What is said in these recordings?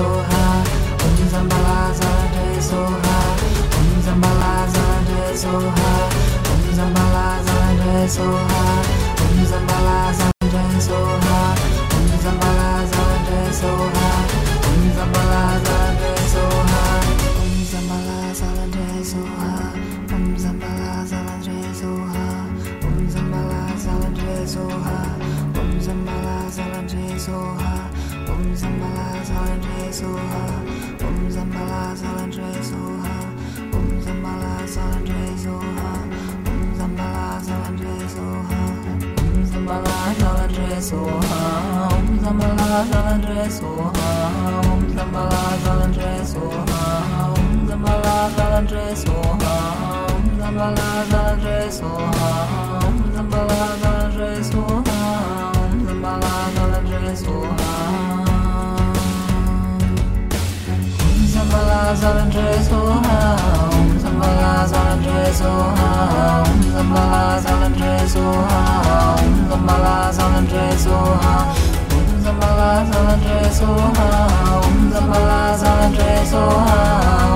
so high. Om Zambala Zalade so high. Om Zambala Zalade so high. Om Zambala Zalade so high. Zalanje Soha Om Zambala Zalanje Soha Om Zambala Zalanje Soha Om Zambala Zalanje Soha Om Zambala Zalanje Soha Om Zambala Zalanje Soha Om Zambala Zalanje Soha Om Zambala Zalanje Soha Om Zambala Zalanje Soha Om Zambala Zalanje Soha Sapala Salandre Soha Om Sapala Salandre Soha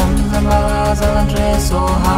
Om Sapala Salandre Soha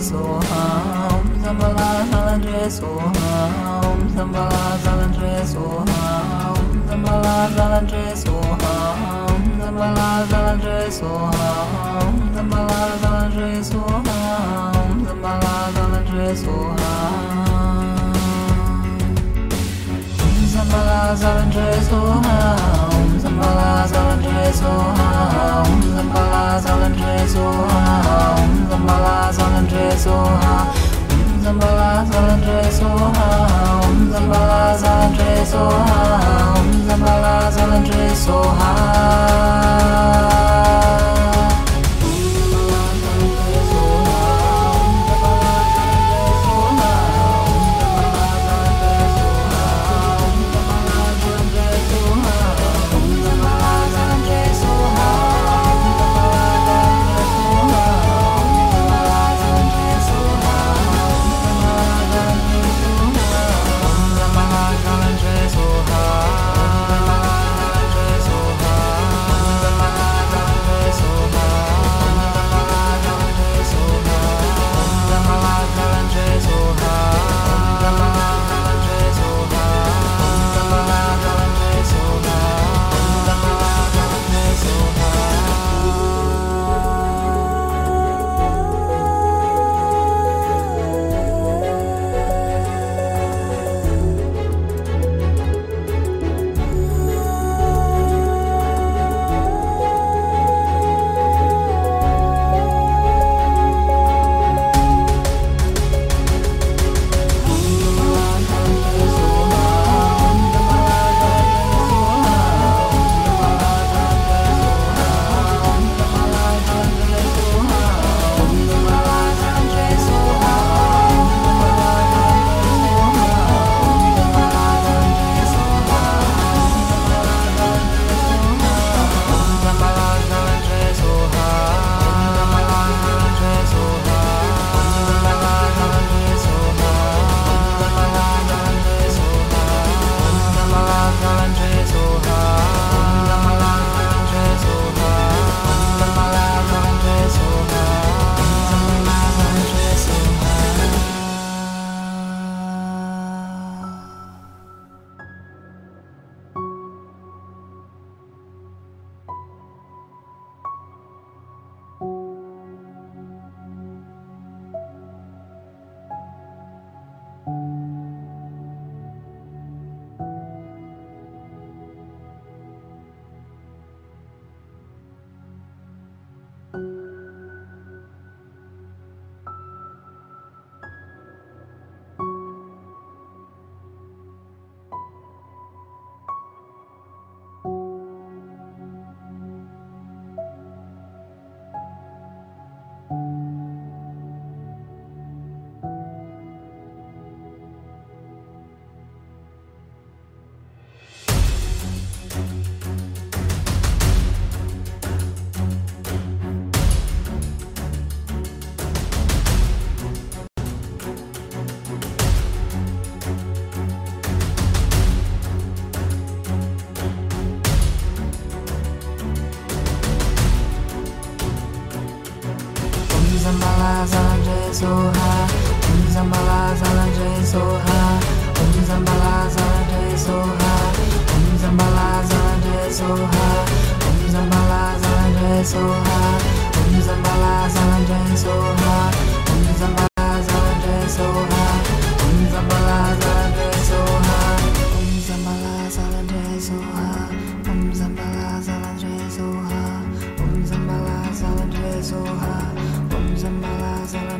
soham sambala salandre soham sambala salandre soham sambala salandre soham sambala salandre soham sambala salandre soham sambala salandre soham sambala salandre soham Om Zambala Zalanje Soha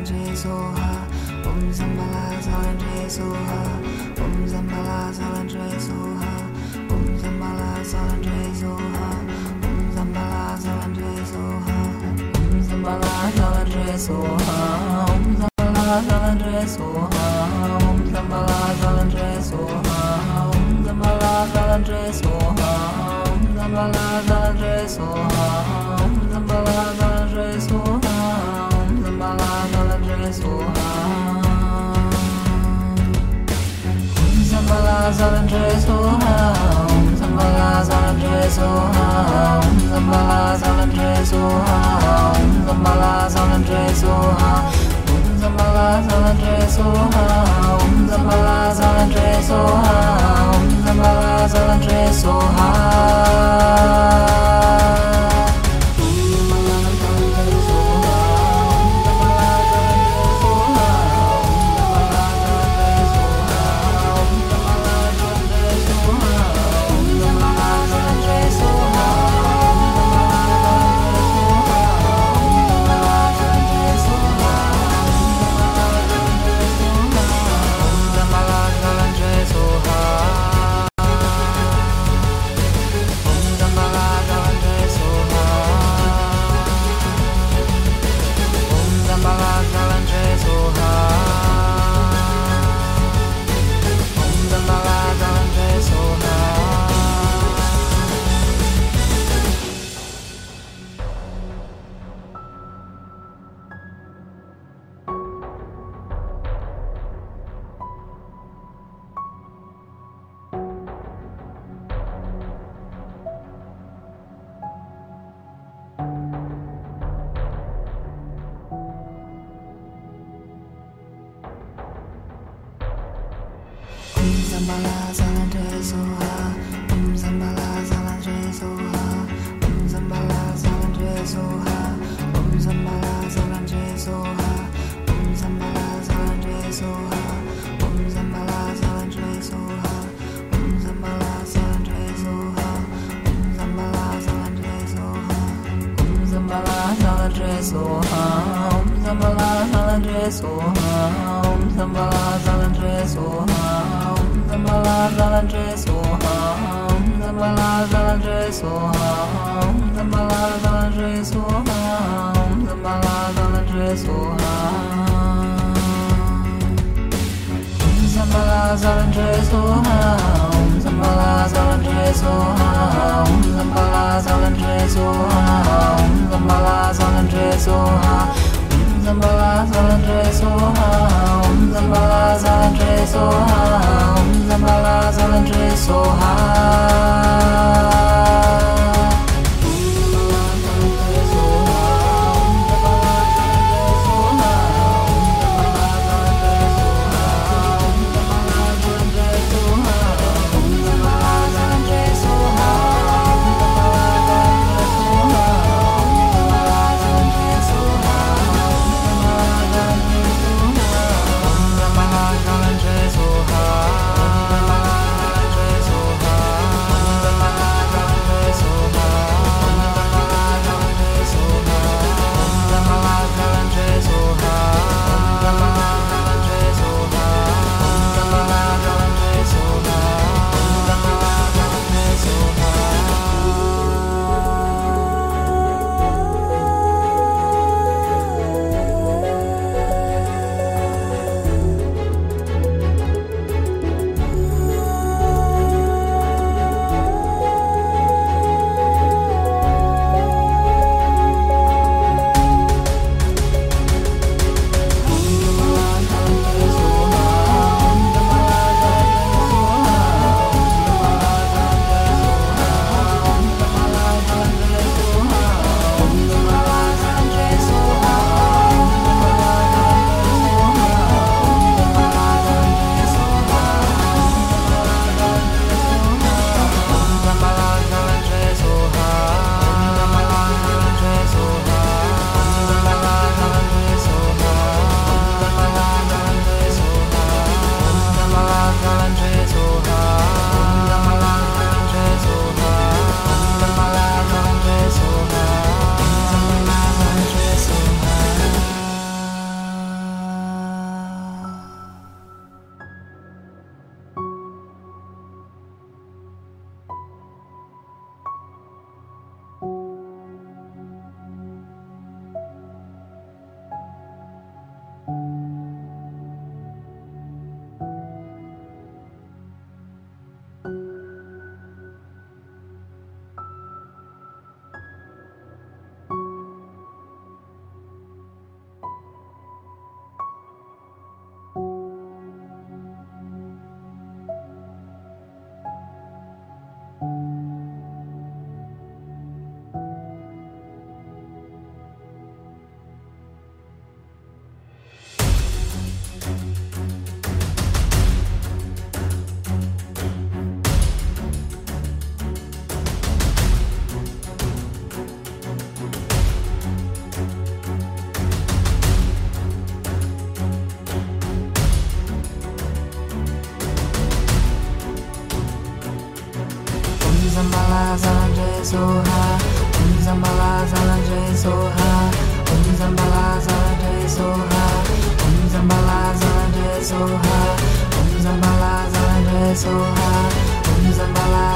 Soha, Om Zambala Salanjay Soha, Om Zambala Salanjay Om Om Om Om Om Om Soha. Zambala, Zambala, Zambala, Zambala, Zambala, Zambala, Zambala, Zambala, Zambala, Zambala, Zambala, Zambala, Zambala, Zambala, Zambala,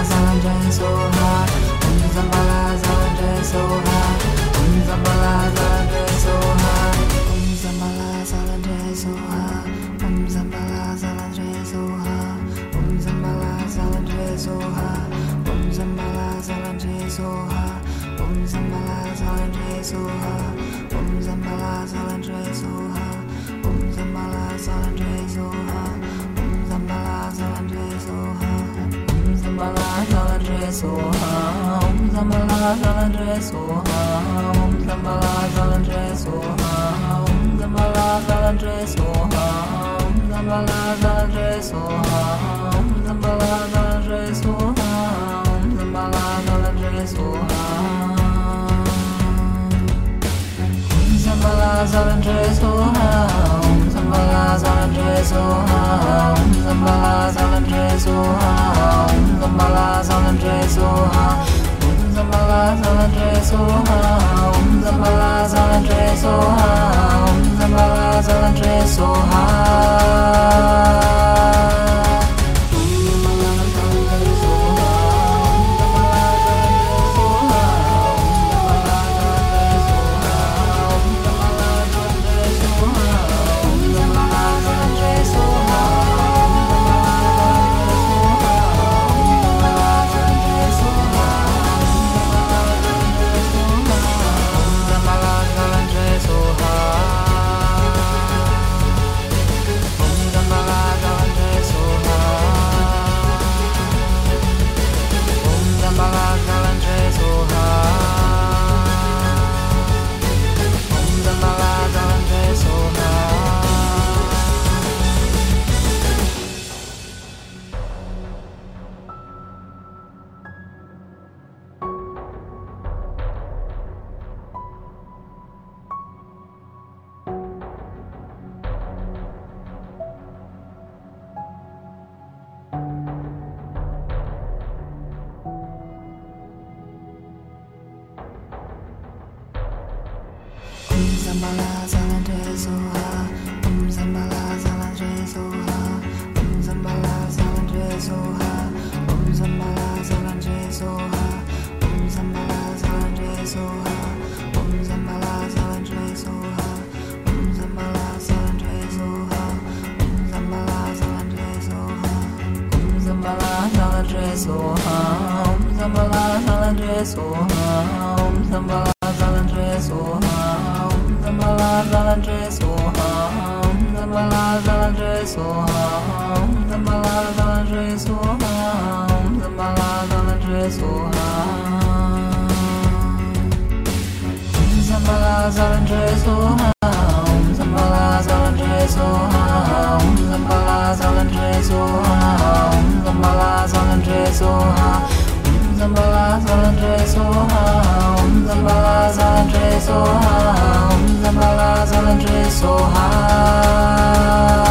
Zalanje Soha, Om Zambala Zalanje Soha, Om Zambala Soha, Om Zambala Soha, Om Zambala Soha, Om Zambala Soha, Om Zambala Soha, Om Zambala Soha, Om Zambala Soha, Om Zambala Soha, Om Zambala Om Jesús. Shambhala Shalandre Soha Om Shambhala Shalandre Soha Om Shambhala Shalandre Soha Om Shambhala Shalandre Soha Om Shambhala Shalandre Soha Om Shambhala Shalandre Soha Om Shambhala Shalandre Soha Om Shambhala Shalandre Soha Zambala Zalandre Soha Zambala Zalandre Soha Zambala Zalandre Soha Zambala Zalandre Soha Zambala Zalandre Soha Trezo, un zambala zalan trezo, un zambala zalan trezo, un zambala zalan trezo, un zambala zalan trezo, un zambala zalan Soha.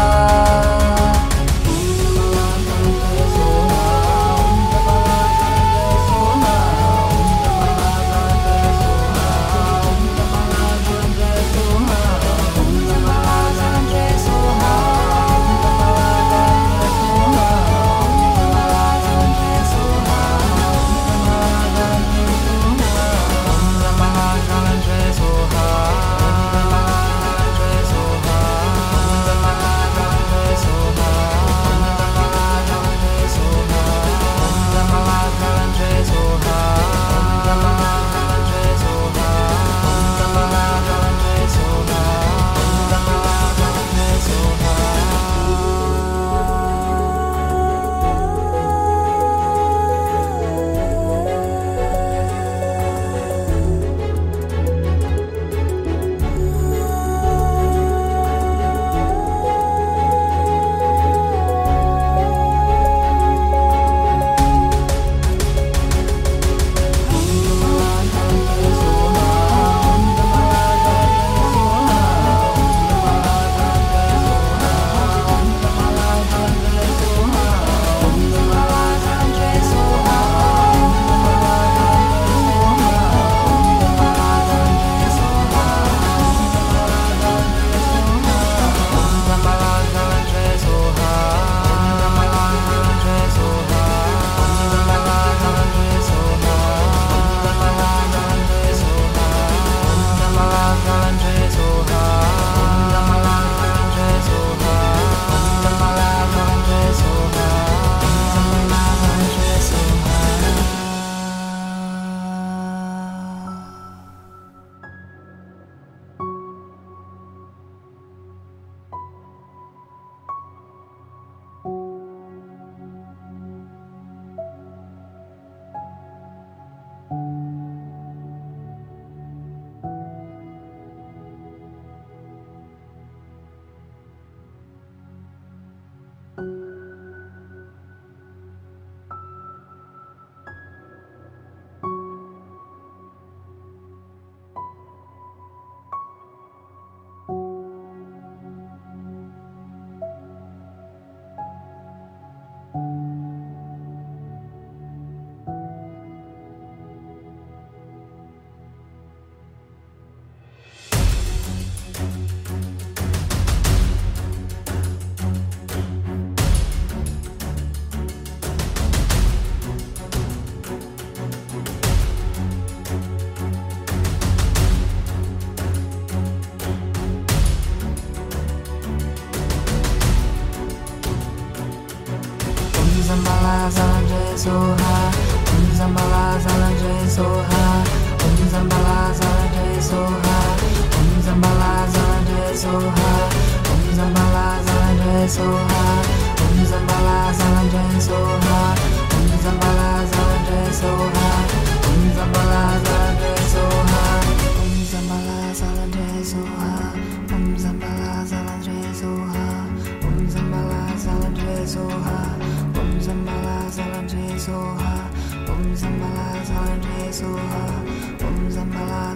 Soha Om Zambala Zalanje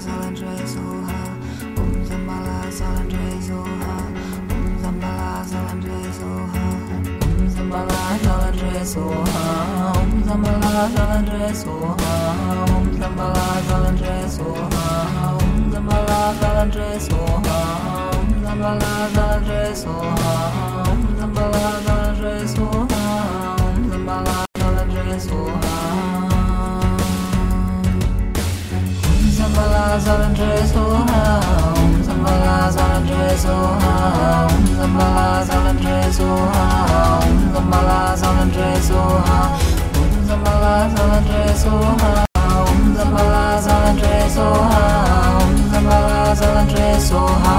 Zalandres Oha Om um Zambala Zalandres Soha. Om um Zambala Zalandres Soha. Om um Zambala Zalandres Soha. Om Zambala Zalandres Soha. Om Zambala Zalandres Soha. Om Om Zambala Zalanje Soha Om Zambala Soha Om Zambala Soha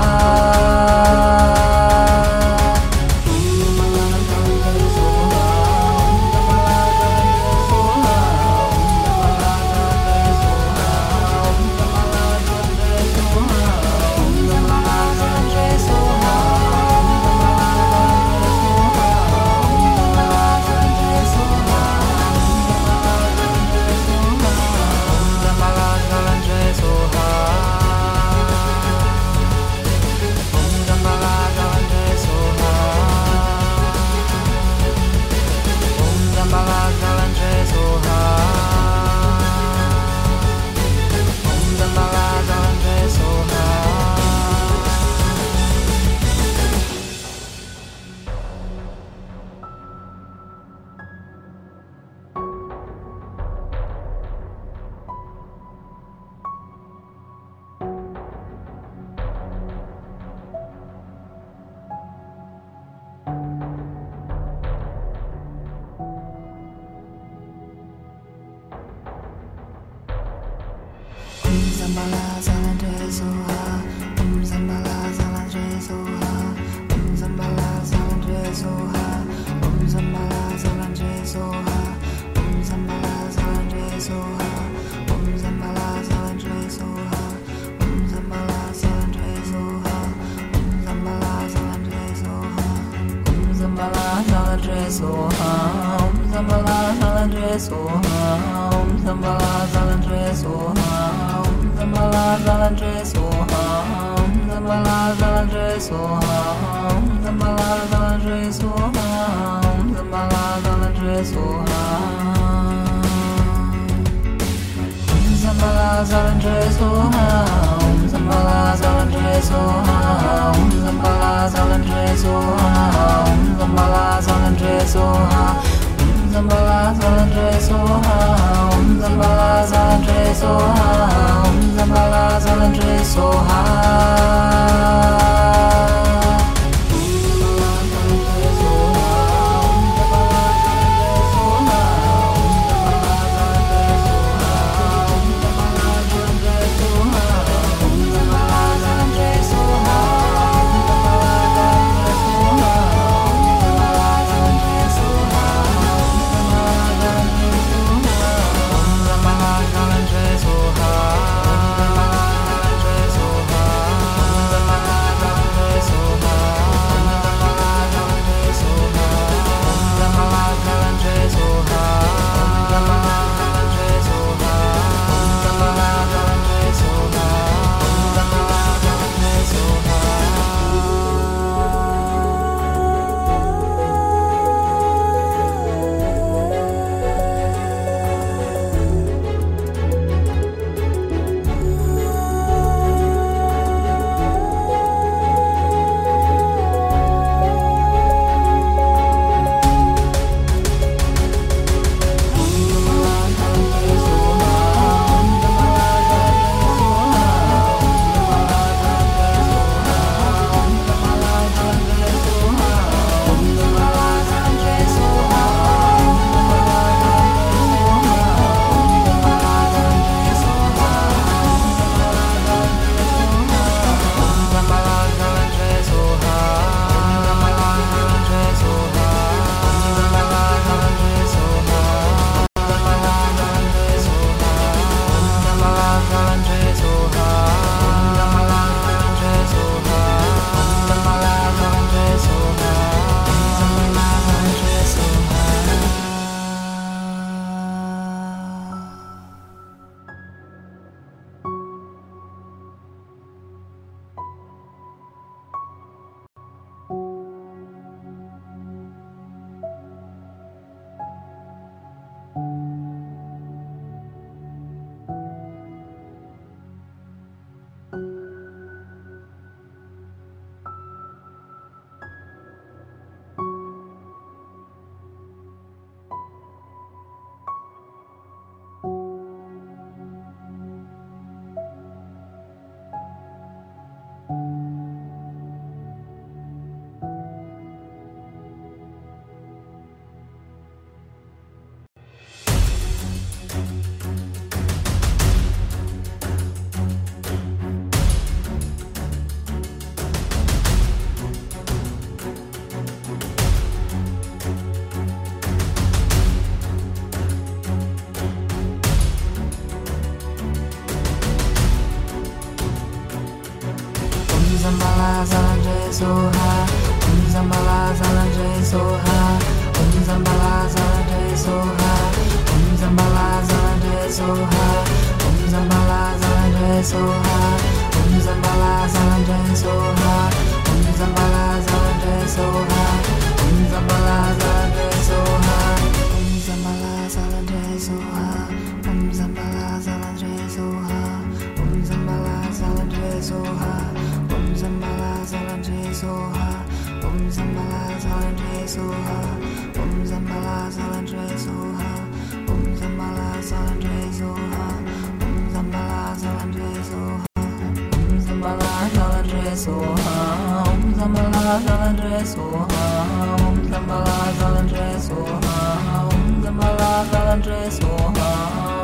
Zalanje Soha Om Zambala Zalanje Soha Om Zambala Zalanje Soha Om Zambala Zalanje Soha Om Zambala Zalanje Soha Om Zambala Zalanje Soha Om Zambala Zalanje Soha Om Zambala Zalanje Soha Om Zambala Zalanje Soha Om Zambala Zalanje Soha Om Zambalaza Jai Soha, Om Zambalaza Jai Soha, Om Zambalaza Jai Soha. so hard. Om Zambala Sanjay so hard. Om Zambala so hard. Om Zambala soha om sambala jalandre soha om sambala soha om sambala soha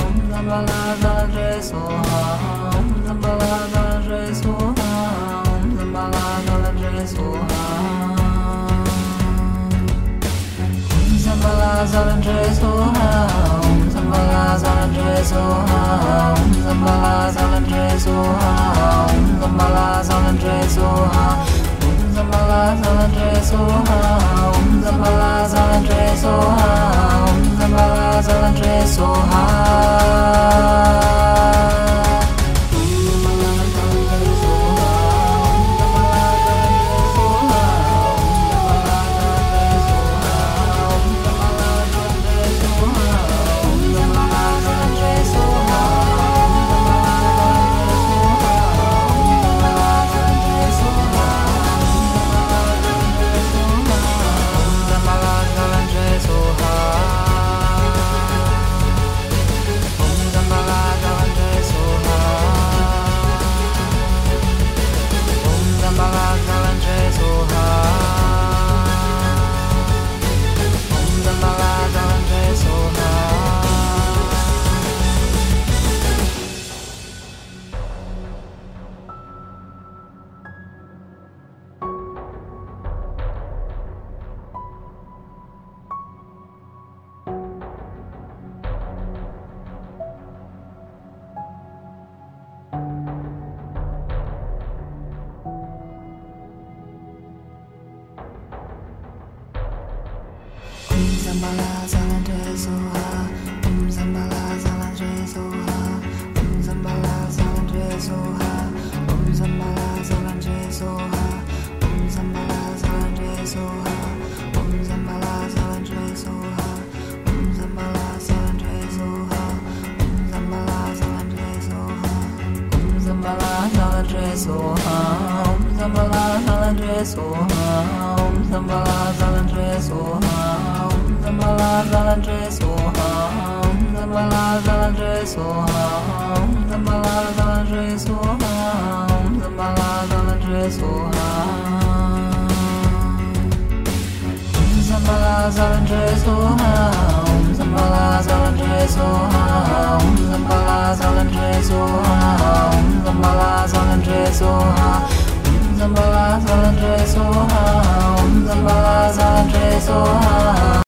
om sambala soha om sambala soha om sambala soha Zambala Zalanje Soha, Om Zambala Zalanje Soha, Om Zambala Zalanje Soha, Om Zambala Zalanje Soha, Om Zambala Zalanje Soha, Om Zambala Zalanje Soha. Soha, um Om Zambala Zalanje Soha, um Om Zambala Zalanje Soha,